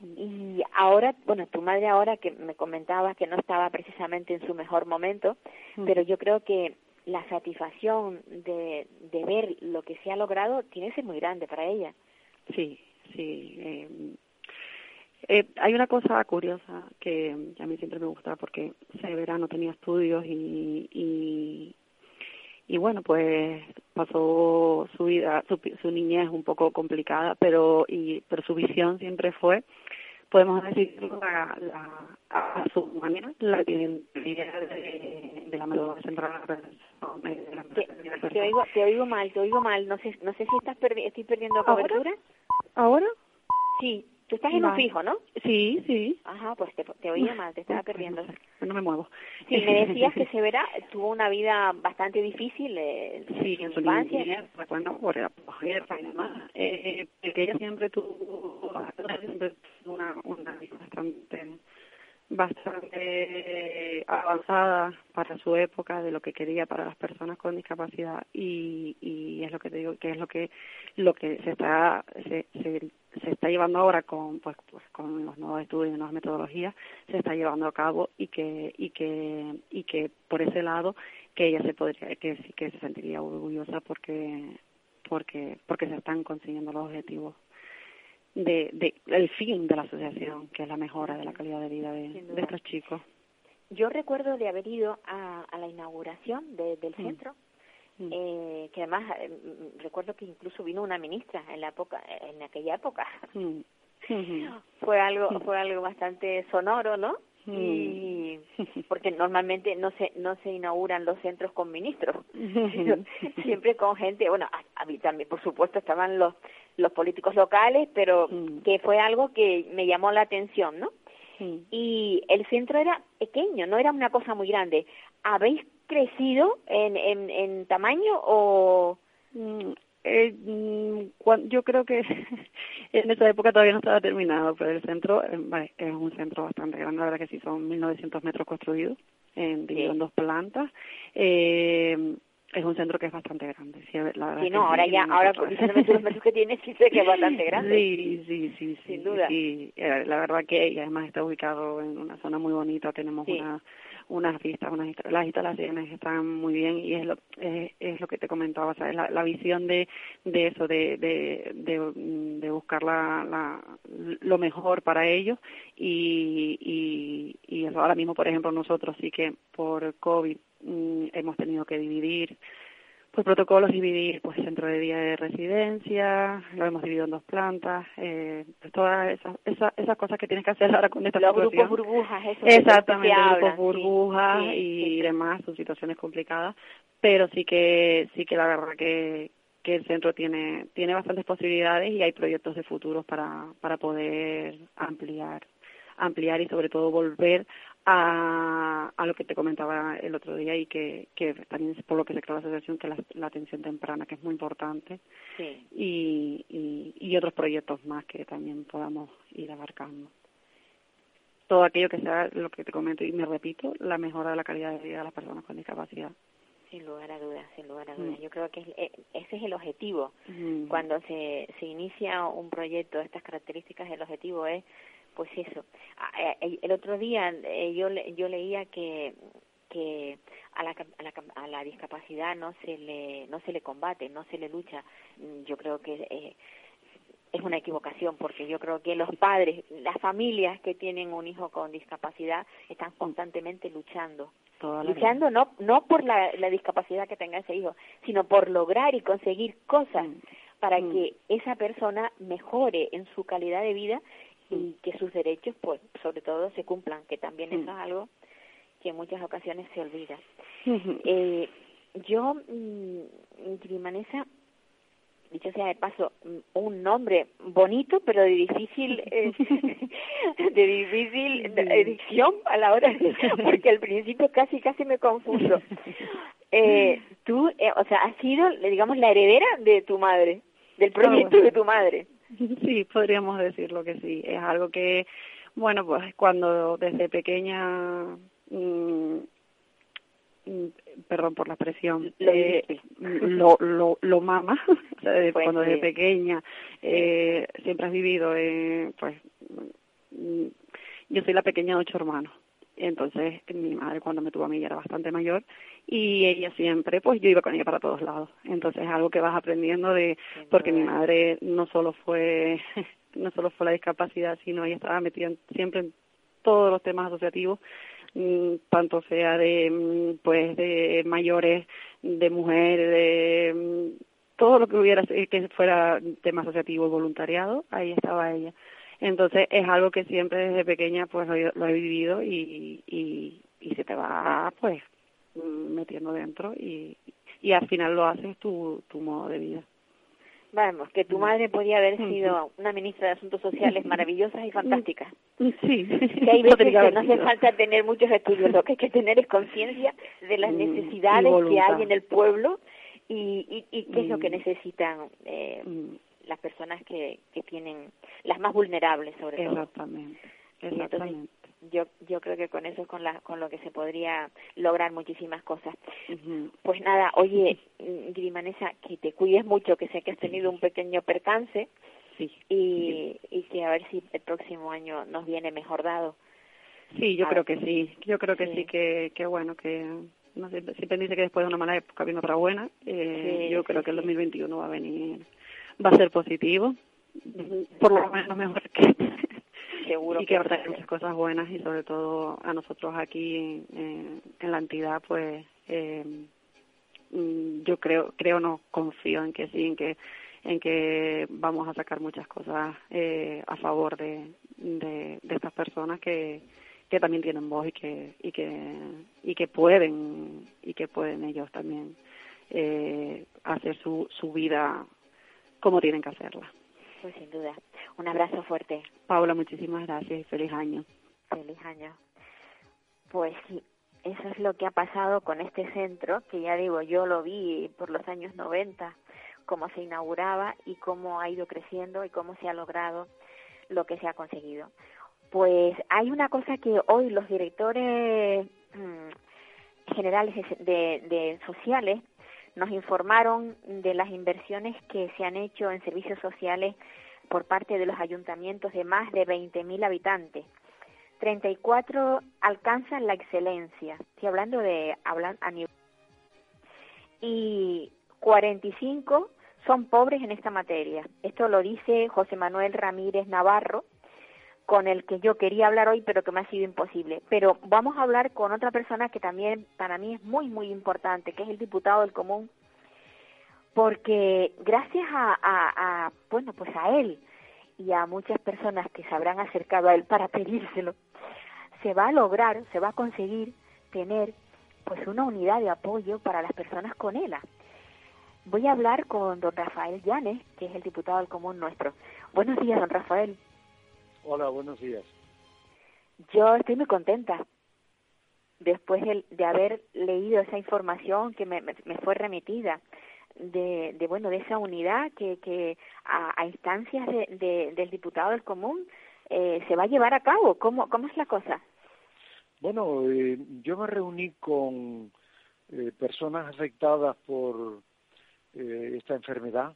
Y ahora bueno tu madre ahora que me comentaba que no estaba precisamente en su mejor momento pero yo creo que la satisfacción de, de ver lo que se ha logrado tiene que ser muy grande para ella.
Sí sí eh, eh, hay una cosa curiosa que a mí siempre me gusta porque ese verano tenía estudios y, y, y bueno, pues pasó su vida, su, su niñez un poco complicada, pero, y, pero su visión siempre fue podemos decir la, la, a su manera la identidad de, de la médula central de la
te, te, oigo, te oigo mal, te oigo mal. No sé, no sé si estás perdi estoy perdiendo cobertura.
¿Ahora?
Sí, tú estás en un
Vale.
fijo, ¿no?
Sí, sí.
Ajá, pues te, te oía mal, te estaba perdiendo.
No me muevo.
Sí, me decías que *laughs* Severa tuvo una vida bastante difícil eh,
Sí,
en su infancia.
bueno, por la guerra y demás, eh, porque ella siempre tuvo siempre tuvo una, una vida bastante bastante avanzada para su época de lo que quería para las personas con discapacidad y, y es lo que te digo que es lo que lo que se está se, se, se está llevando ahora con pues, pues con los nuevos estudios y nuevas metodologías se está llevando a cabo y que y que y que por ese lado que ella se podría que sí que se sentiría orgullosa porque porque porque se están consiguiendo los objetivos de, de el fin de la asociación que es la mejora de la calidad de vida de, de estos chicos
Yo recuerdo de haber ido a, a la inauguración de- del
Mm.
centro,
Mm.
eh, que además eh, mm, recuerdo que incluso vino una ministra en la época, en aquella época.
Mm. Ujú. *laughs*
Fue algo, fue algo bastante sonoro, ¿no? Y *laughs* porque normalmente no se no se inauguran los centros con ministros, sino *laughs* siempre con gente, bueno, a, a mí también por supuesto estaban los los políticos locales, pero que fue algo que me llamó la atención, ¿no? Y el centro era pequeño, no era una cosa muy grande. ¿Habéis crecido en, en, en tamaño o...?
Mm, eh, mm, yo creo que *laughs* en esa época todavía no estaba terminado, pero el centro eh, vale, es un centro bastante grande, la verdad que sí, son 1.900 metros construidos, en, dos plantas. Eh, es un centro que es bastante grande. Sí, la verdad
Sí,
que
no, ahora ya, ahora los metros que tiene, sí sé que es bastante *laughs* grande.
Sí, sí, sí, sí.
Sin duda.
Sí, eh, la verdad que y además está ubicado en una zona muy bonita, tenemos una, unas vistas, unas las instalaciones están muy bien y es lo, es, es lo que te comentaba, sea, la, la visión de, de eso, de, de, de, mm, de buscar la, la, lo mejor para ellos y, y, y eso. Ahora mismo, por ejemplo, nosotros sí que por COVID mm, hemos tenido que dividir pues protocolos dividir pues centro de día de residencia lo hemos dividido en dos plantas eh, pues todas esas, esas esas cosas que tienes que hacer ahora con esta
Los
situación.
grupos burbujas, eso
exactamente grupos burbujas
sí,
y
sí,
demás son situaciones complicadas pero sí que sí que la verdad que que el centro tiene tiene bastantes posibilidades y hay proyectos de futuros para para poder ampliar ampliar y sobre todo volver a, a lo que te comentaba el otro día y que, que también es por lo que se creó la asociación, que la, la atención temprana, que es muy importante,
Sí.
y, y, y otros proyectos más que también podamos ir abarcando. Todo aquello que sea lo que te comento y me repito, la mejora de la calidad de vida de las personas con discapacidad.
Sin lugar a dudas, sin lugar a dudas.
Mm.
Yo creo que es- eh, ese es el objetivo.
Mm.
Cuando se, se inicia un proyecto de estas características, el objetivo es, pues eso. Ah, eh, El otro día eh, yo yo leía que que a la, a la a la discapacidad no se le no se le combate, no se le lucha. Mm, Yo creo que eh, es una equivocación porque yo creo que los padres, las familias que tienen un hijo con discapacidad están constantemente luchando luchando no no por la, la discapacidad que tenga ese hijo, sino por lograr y conseguir cosas
Mm.
para
Mm.
que esa persona mejore en su calidad de vida y
Mm.
que sus derechos, pues, sobre todo, se cumplan, que también
Mm.
eso es algo que en muchas ocasiones se olvida. Eh, yo, mm, Grimanesa, dicho sea de paso, mm, un nombre bonito, pero de difícil, *laughs* eh, *laughs* de difícil
Sí.
dicción a la hora, de, *laughs* porque al principio casi, casi me confundo. Eh, tú, eh, o sea, has sido, digamos, la heredera de tu madre, del proyecto
bueno.
de tu madre. *laughs*
Sí, podríamos decirlo que sí. Es algo que, bueno, pues cuando desde pequeña, mm, mm, perdón por la expresión,
Lo
eh, lo, lo, lo mama, *laughs* o sea, de-
Pues
cuando
sí.
desde pequeña eh, siempre has vivido, eh, pues, mm, yo soy la pequeña de ocho hermanos. Entonces, mi madre cuando me tuvo a mí ya era bastante mayor y ella siempre, pues yo iba con ella para todos lados. Entonces, es algo que vas aprendiendo de, porque mi madre no solo fue, *laughs* no solo fue la discapacidad, sino ella estaba metida siempre en todos los temas asociativos, mm, tanto sea de, mm, pues, de mayores, de mujeres, de mm, todo lo que hubiera eh, que fuera tema asociativo y voluntariado, ahí estaba ella. Entonces es algo que siempre desde pequeña pues lo, he vivido y, y, y se te va pues metiendo dentro y, y al final lo haces tu, tu modo de vida.
Vamos, que tu madre podía haber sido una ministra de Asuntos Sociales *laughs* maravillosas y fantásticas.
Sí.
Que hay *laughs* veces que no hace falta tener muchos estudios, lo que hay que tener es conciencia de las necesidades que hay en el pueblo y, y, qué es lo que necesitan eh, las personas que, que tienen, las más vulnerables sobre
todo. Exactamente. Exactamente.
yo yo creo que con eso es con la con lo que se podría lograr muchísimas cosas. Pues nada oye Grimanesa que te cuides mucho que sé que has tenido un pequeño percance.
Sí
y y que a ver si el próximo año nos viene mejor dado.
Sí yo creo que sí yo creo que sí, que que bueno que no sé, siempre dice que después de una mala época viene otra buena. Eh, yo creo que el 2021 va a venir va a ser positivo. Por lo menos mejor que *laughs*
seguro
y que, habrá muchas cosas buenas y sobre todo a nosotros aquí en, la entidad pues eh, mm, yo creo creo no confío en que sí en que en que vamos a sacar muchas cosas eh, a favor de, de, estas personas que, que también tienen voz y que y que y que pueden y que pueden ellos también eh, hacer su su vida como tienen que hacerla
pues sin duda. Un abrazo fuerte.
Paula, muchísimas gracias y feliz año.
Feliz año. Pues sí, eso es lo que ha pasado con este centro, que ya digo, yo lo vi por los años 90, cómo se inauguraba y cómo ha ido creciendo y cómo se ha logrado lo que se ha conseguido. Pues hay una cosa que hoy los directores mm, generales de, de sociales nos informaron de las inversiones que se han hecho en servicios sociales por parte de los ayuntamientos de más de 20.000 habitantes. 34 alcanzan la excelencia, estoy hablando de hablan a nivel y 45 son pobres en esta materia. Esto lo dice José Manuel Ramírez Navarro, con el que yo quería hablar hoy, pero que me ha sido imposible. Pero vamos a hablar con otra persona que también para mí es muy, muy importante, que es el diputado del Común, porque gracias a, a, bueno, pues a él y a muchas personas que se habrán acercado a él para *laughs* pedírselo, se va a lograr, se va a conseguir tener pues una unidad de apoyo para las personas con ELA. Voy a hablar con don Rafael Llanes, que es el diputado del Común nuestro. Buenos días, don Rafael.
Hola, buenos días.
Yo estoy muy contenta después de, haber leído esa información que me, fue remitida de, de, bueno de esa unidad que, que a, instancias de, del diputado del común eh, se va a llevar a cabo. ¿Cómo, cómo es la cosa?
Bueno, eh, yo me reuní con eh, personas afectadas por esta enfermedad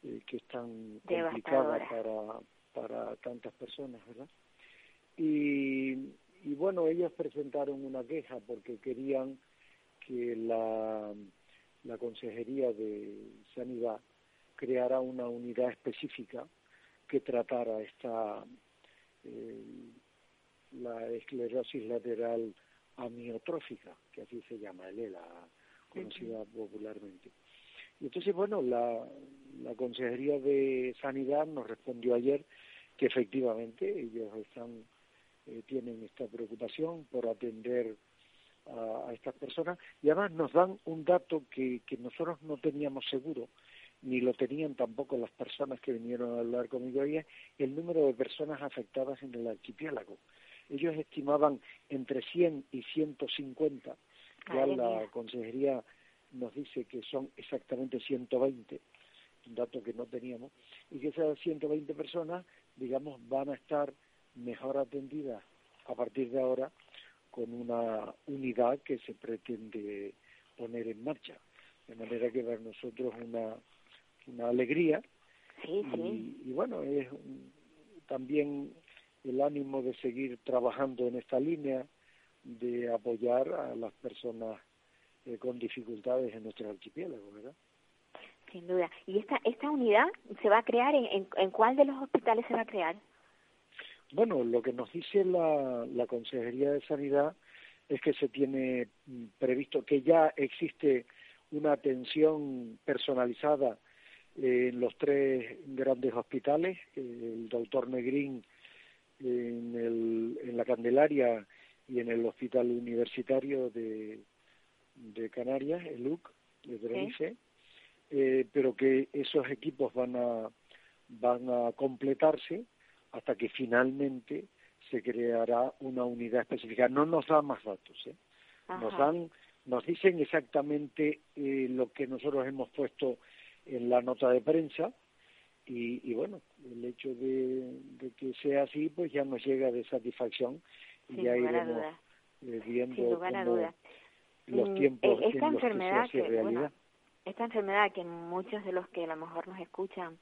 que es tan complicada para para tantas personas, ¿verdad? Y, y bueno, ellos presentaron una queja porque querían que la, la Consejería de Sanidad creara una unidad específica que tratara esta eh, la esclerosis lateral amiotrófica, que así se llama, el ELA, conocida popularmente. Y entonces, bueno, la, la Consejería de Sanidad nos respondió ayer que efectivamente ellos están eh, tienen esta preocupación por atender a, estas personas. Y además nos dan un dato que, que nosotros no teníamos seguro ni lo tenían tampoco las personas que vinieron a hablar conmigo ayer, el número de personas afectadas en el archipiélago. Ellos estimaban entre 100 y 150, ya la consejería nos dice que son exactamente 120, un dato que no teníamos, y que esas 120 personas, digamos, van a estar mejor atendidas a partir de ahora con una unidad que se pretende poner en marcha. De manera que para nosotros una, una alegría
Y,
y, bueno, es también el ánimo de seguir trabajando en esta línea, de apoyar a las personas eh, con dificultades en nuestro archipiélago, ¿verdad?
Sin duda. ¿Y esta, esta unidad se va a crear? ¿En, en, cuál de los hospitales se va a crear?
Bueno, lo que nos dice la, la Consejería de Sanidad es que se tiene mm, previsto que ya existe una atención personalizada en los tres grandes hospitales, el doctor Negrín en, el, en la Candelaria y en el Hospital Universitario de, de Canarias, el UC, de Tenerife, eh, pero que esos equipos van a, van a completarse hasta que finalmente se creará una unidad específica. No nos dan más datos, ¿eh? nos dan, nos dicen exactamente eh, lo que nosotros hemos puesto en la nota de prensa y, bueno, el hecho de, que sea así, pues ya nos llega de satisfacción y ya iremos eh, viendo los mm, tiempos
esta enfermedad que, esta enfermedad que muchos de los que a lo mejor nos escuchan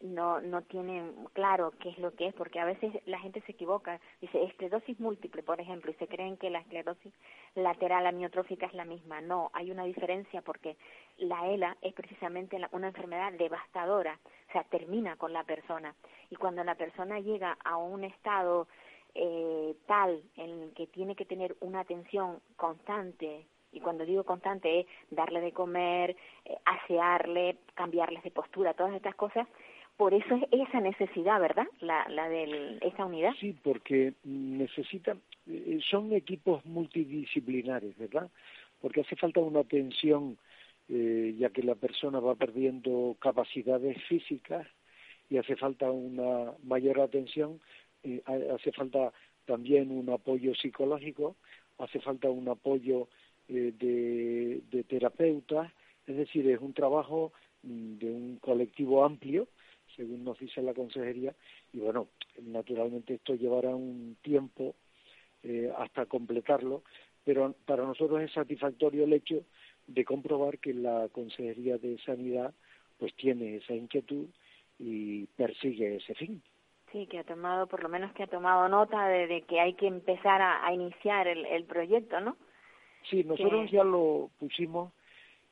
no no tienen claro qué es lo que es porque a veces la gente se equivoca dice esclerosis múltiple por ejemplo y se creen que la esclerosis lateral amiotrófica es la misma. No hay una diferencia porque la ELA es precisamente una enfermedad devastadora o sea termina con la persona. Y cuando la persona llega a un estado eh, tal en el que tiene que tener una atención constante y cuando digo constante es darle de comer, eh, asearle, cambiarles de postura, todas estas cosas, por eso es esa necesidad, ¿verdad? La, la de esa unidad.
Sí, porque necesitan, eh, son equipos multidisciplinares, ¿verdad? Porque hace falta una atención, eh, ya que la persona va perdiendo capacidades físicas y hace falta una mayor atención, eh, hace falta también un apoyo psicológico, hace falta un apoyo de, de terapeutas, es decir, es un trabajo mm, de un colectivo amplio según nos dice la consejería, y bueno, naturalmente esto llevará un tiempo eh, hasta completarlo, pero para nosotros es satisfactorio el hecho de comprobar que la Consejería de Sanidad pues tiene esa inquietud y persigue ese fin.
Sí, que ha tomado, por lo menos que ha tomado nota de, que hay que empezar a, iniciar el, proyecto, ¿no?
Sí, nosotros ya lo pusimos,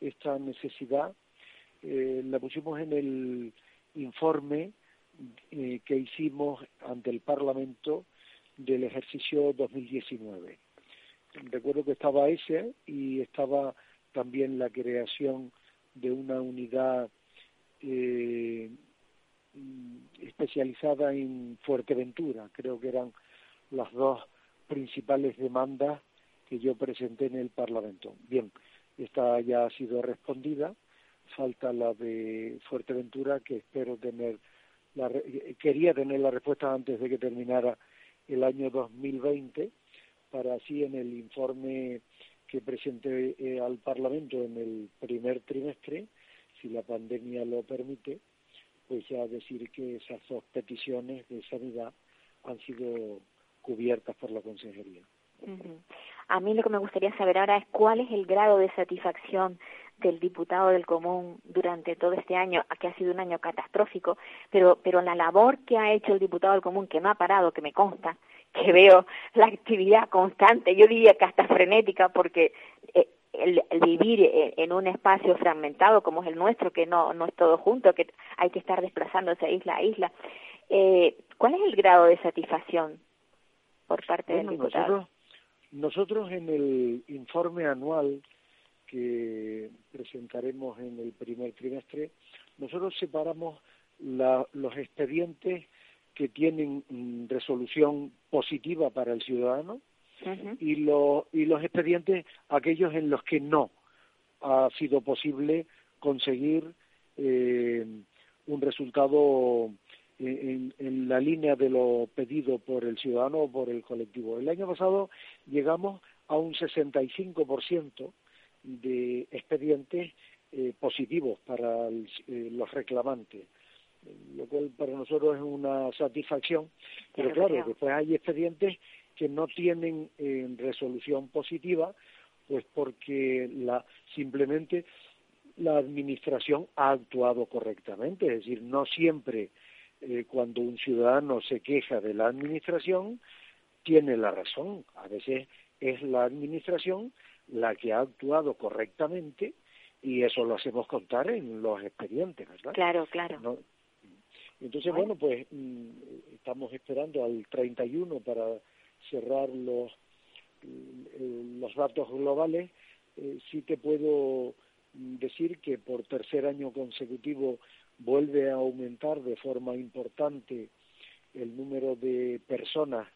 esta necesidad, eh, la pusimos en el informe eh, que hicimos ante el Parlamento del ejercicio 2019. Recuerdo que estaba ese y estaba también la creación de una unidad eh, especializada en Fuerteventura. Creo que eran las dos principales demandas que yo presenté en el Parlamento. Bien, esta ya ha sido respondida falta la de Fuerteventura, que espero tener, la, quería tener la respuesta antes de que terminara el año 2020, para así en el informe que presenté eh, al Parlamento en el primer trimestre, si la pandemia lo permite, pues ya decir que esas dos peticiones de sanidad han sido cubiertas por la Consejería.
A mí lo que me gustaría saber ahora es cuál es el grado de satisfacción del diputado del común durante todo este año, que ha sido un año catastrófico, pero, pero la labor que ha hecho el diputado del común, que no ha parado, que me consta, que veo la actividad constante, yo diría que hasta frenética, porque eh, el, vivir en, un espacio fragmentado como es el nuestro, que no, no es todo junto, que hay que estar desplazándose isla a isla, eh, ¿cuál es el grado de satisfacción por parte del diputado?
Nosotros, nosotros en el informe anual que presentaremos en el primer trimestre, nosotros separamos los expedientes que tienen mm, resolución positiva para el ciudadano y, y los expedientes aquellos en los que no ha sido posible conseguir eh, un resultado en, en, la línea de lo pedido por el ciudadano o por el colectivo. El año pasado llegamos a un 65% de expedientes eh, positivos para eh, los reclamantes, lo cual para nosotros es una satisfacción, pero claro, después hay expedientes que no tienen eh, resolución positiva, pues porque la simplemente la administración ha actuado correctamente, es decir, no siempre cuando un ciudadano se queja de la administración tiene la razón, a veces es la administración la que ha actuado correctamente y eso lo hacemos contar en los expedientes, ¿verdad?
Claro, claro.
Entonces, bueno. pues mm, estamos esperando al 31 para cerrar los, mm, los datos globales. Eh, sí te puedo mm, decir que por tercer año consecutivo vuelve a aumentar de forma importante el número de personas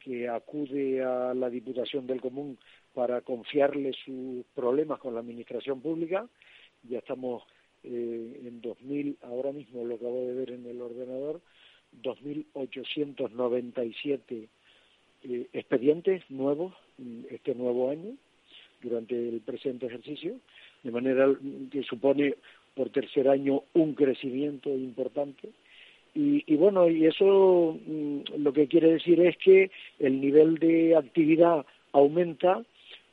que acude a la Diputación del Común para confiarle sus problemas con la Administración Pública. Ya estamos eh, en 2.000, ahora mismo lo acabo de ver en el ordenador, 2.897 eh, expedientes nuevos este nuevo año durante el presente ejercicio, de manera que supone por tercer año un crecimiento importante. Y, y bueno, y eso mm, lo que quiere decir es que el nivel de actividad aumenta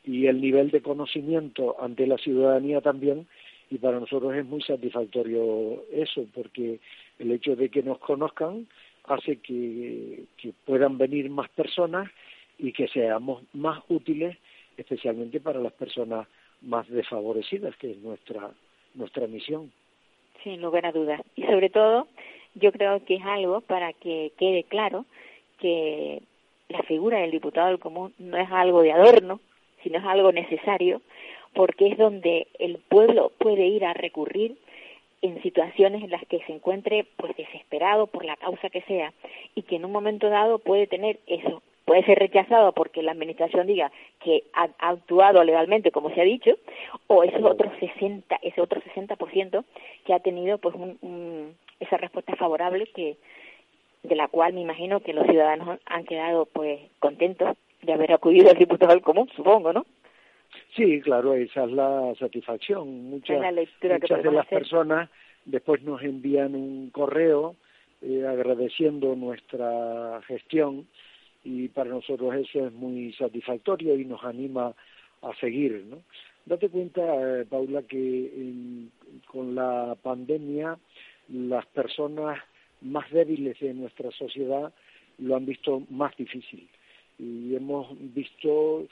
y el nivel de conocimiento ante la ciudadanía también y para nosotros es muy satisfactorio eso, porque el hecho de que nos conozcan hace que, puedan venir más personas y que seamos más útiles, especialmente para las personas más desfavorecidas, que es nuestra, nuestra misión.
Sin lugar a dudas. Y sobre todo, yo creo que es algo para que quede claro que la figura del diputado del común no es algo de adorno, sino es algo necesario porque es donde el pueblo puede ir a recurrir en situaciones en las que se encuentre pues desesperado por la causa que sea y que en un momento dado puede tener eso puede ser rechazado porque la administración diga que ha, actuado legalmente como se ha dicho o ese otro 60 ese otro 60% que ha tenido pues un, esa respuesta favorable que de la cual me imagino que los ciudadanos han quedado pues contentos de haber acudido al diputado del común supongo no
Sí, claro, esa es la satisfacción. Muchas, muchas de las personas después nos envían un correo eh, agradeciendo nuestra gestión y para nosotros eso es muy satisfactorio y nos anima a seguir. ¿no? Date cuenta, eh, Paula, que con la pandemia las personas más débiles de nuestra sociedad lo han visto más difícil y hemos visto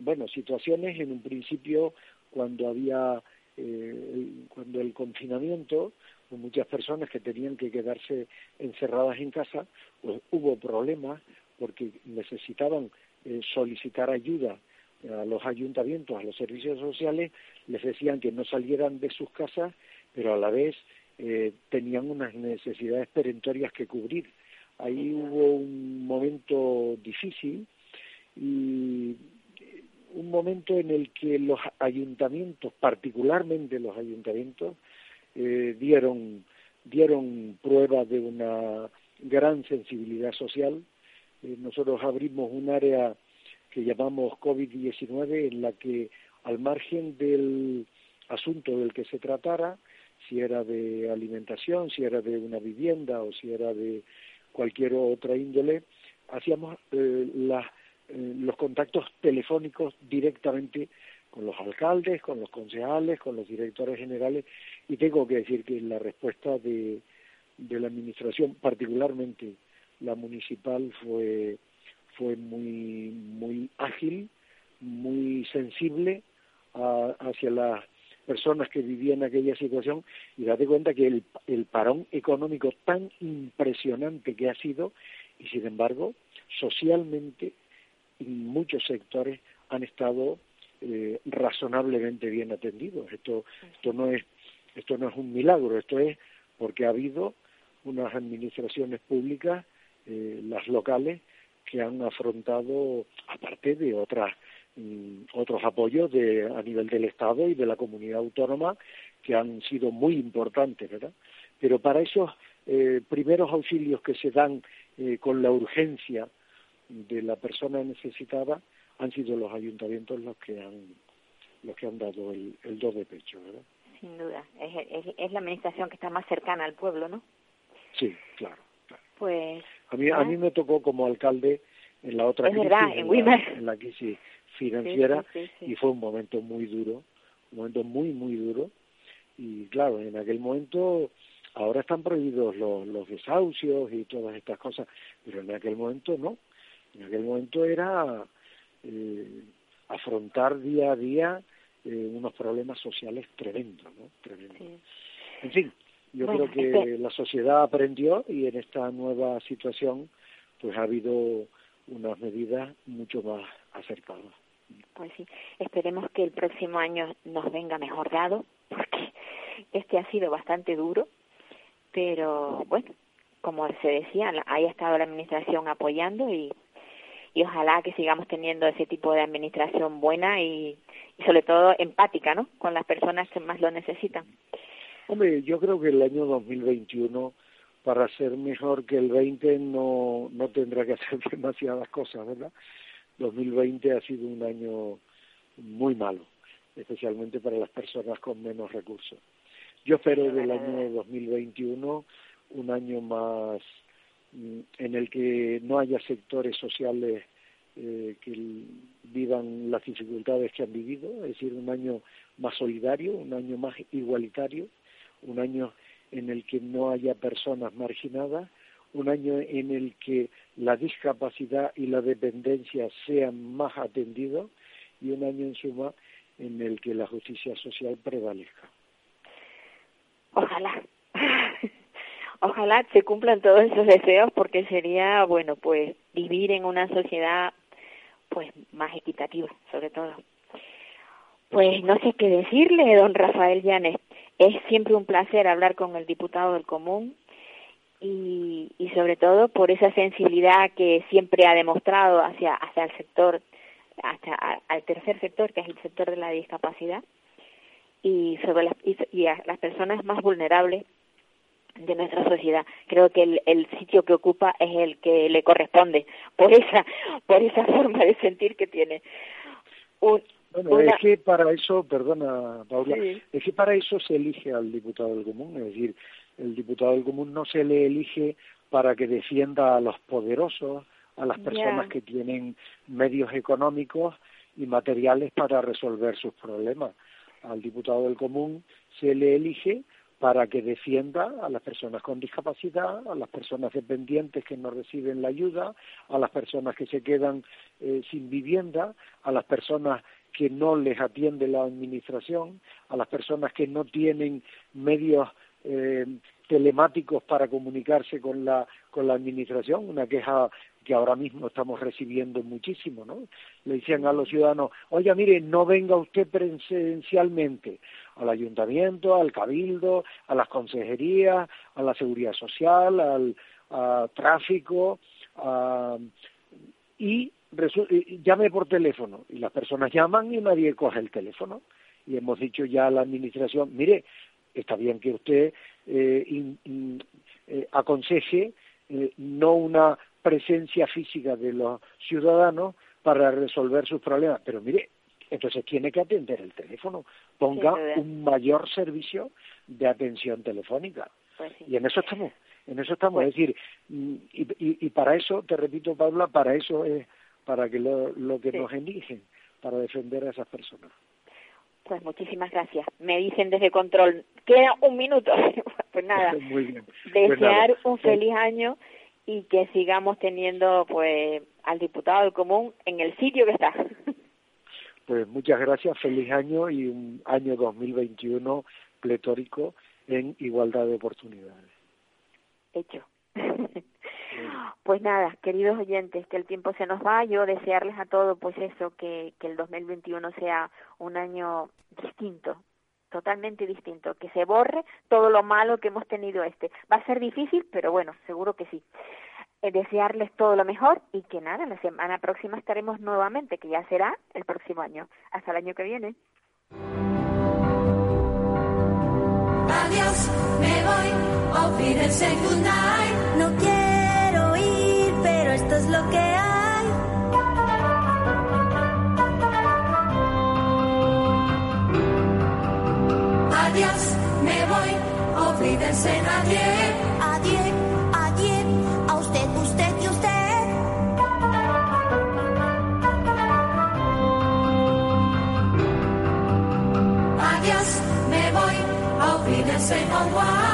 bueno, situaciones en un principio cuando había eh, cuando el confinamiento, con muchas personas que tenían que quedarse encerradas en casa, pues hubo problemas porque necesitaban eh, solicitar ayuda a los ayuntamientos, a los servicios sociales, les decían que no salieran de sus casas, pero a la vez eh, tenían unas necesidades perentorias que cubrir. Ahí hubo un momento difícil y un momento en el que los ayuntamientos, particularmente los ayuntamientos, eh, dieron, dieron prueba de una gran sensibilidad social. Eh, nosotros abrimos un área que llamamos COVID-19 en la que al margen del asunto del que se tratara, si era de alimentación, si era de una vivienda o si era de cualquier otra índole, hacíamos eh, las eh, los contactos telefónicos directamente con los alcaldes, con los concejales, con los directores generales y tengo que decir que la respuesta de, de la administración, particularmente la municipal, fue fue muy muy ágil, muy sensible hacia las personas que vivían aquella situación y date cuenta que el, el parón económico tan impresionante que ha sido y sin embargo socialmente muchos sectores han estado eh, razonablemente bien atendidos. Esto, esto no es esto no es un milagro, esto es porque ha habido unas administraciones públicas, eh, las locales, que han afrontado, aparte de otras mm, otros apoyos de, a nivel del Estado y de la comunidad autónoma, que han sido muy importantes, ¿verdad? Pero para esos eh, primeros auxilios que se dan con la urgencia de la persona necesitada han sido los ayuntamientos los que han los que han dado el, el do de pecho, ¿verdad?
Sin duda, es, es, la administración que está más cercana al pueblo, ¿no?
Sí, claro.
Pues
a mí a mí me tocó como alcalde en la otra crisis, *laughs* en, la, crisis financiera y fue un momento muy duro, un momento muy muy duro. Y claro, en aquel momento ahora están prohibidos los, los desahucios y todas estas cosas, pero en aquel momento no. En aquel momento era eh, afrontar día a día eh, unos problemas sociales tremendos, ¿no? Tremendos. En fin, yo creo que la sociedad aprendió y en esta nueva situación pues ha habido unas medidas mucho más acertadas.
Pues sí, esperemos que el próximo año nos venga mejor dado, porque este ha sido bastante duro pero bueno, como se decía, ahí ha estado la administración apoyando y, y ojalá que sigamos teniendo ese tipo de administración buena y, y sobre todo empática, ¿no? Con las personas que más lo necesitan.
Hombre, yo creo que el año 2021 para ser mejor que el 20 no, no tendrá que hacer *laughs* demasiadas cosas, ¿verdad? 2020 ha sido un año muy malo, especialmente para las personas con menos recursos. Yo espero del año 2021 un año más mm, en el que no haya sectores sociales eh, que vivan las dificultades que han vivido, es decir, un año más solidario, un año más igualitario, un año en el que no haya personas marginadas, un año en el que la discapacidad y la dependencia sean más atendidos y un año en suma en el que la justicia social prevalezca.
Ojalá. *laughs* Ojalá se cumplan todos esos deseos porque sería, bueno, pues vivir en una sociedad pues más equitativa, sobre todo. Pues no sé qué decirle, don Rafael Llanes. Es siempre un placer hablar con el diputado del común y, y sobre todo por esa sensibilidad que siempre ha demostrado hacia, hacia el sector, hasta al tercer sector, que es el sector de la discapacidad, y sobre las, y, a las personas más vulnerables de nuestra sociedad. Creo que el, el, sitio que ocupa es el que le corresponde por esa por esa forma de sentir que tiene.
Un, bueno, es que para eso, perdona Paula, es que para eso se elige al diputado del común, es decir, el diputado del común no se le elige para que defienda a los poderosos, a las personas que tienen medios económicos y materiales para resolver sus problemas. Al diputado del común se le elige para que defienda a las personas con discapacidad, a las personas dependientes que no reciben la ayuda, a las personas que se quedan eh, sin vivienda, a las personas que no les atiende la administración, a las personas que no tienen medios eh, telemáticos para comunicarse con la con la administración, una queja que ahora mismo estamos recibiendo muchísimo, ¿no? Le decían a los ciudadanos, oye, mire, no venga usted presencialmente al ayuntamiento, al cabildo, a las consejerías, a la seguridad social, al tráfico, y llame por teléfono y las personas llaman y nadie coge el teléfono. Y hemos dicho ya a la administración mire está bien que usted eh, eh, aconseje eh, no una presencia física de los ciudadanos para resolver sus problemas pero mire entonces tiene que atender el teléfono ponga un mayor servicio de atención telefónica pues y en eso estamos en eso estamos. Es pues decir y, y, y para eso te repito Paula para eso es para que lo, lo que nos eligen, para defender a esas personas.
Pues muchísimas gracias. Me dicen desde control, queda un minuto. *laughs* pues nada, *laughs* Muy pues desear un feliz año y que sigamos teniendo pues al diputado del común en el sitio que está. *laughs*
Pues muchas gracias, feliz año y un año 2021 pletórico en igualdad de oportunidades.
Hecho. Pues nada, queridos oyentes, que el tiempo se nos va. Yo desearles a todos, pues eso, que, que el 2021 sea un año distinto, totalmente distinto, que se borre todo lo malo que hemos tenido este. Va a ser difícil, pero bueno, seguro que sí. Eh, desearles todo lo mejor y que nada, la semana próxima estaremos nuevamente, que ya será el próximo año. Hasta el año que viene.
Adiós, me voy, No lo que hay. Adiós, me voy, olvídense nadie. Adiós, adiós, a usted, usted y usted. Adiós, me voy, olvídense agua.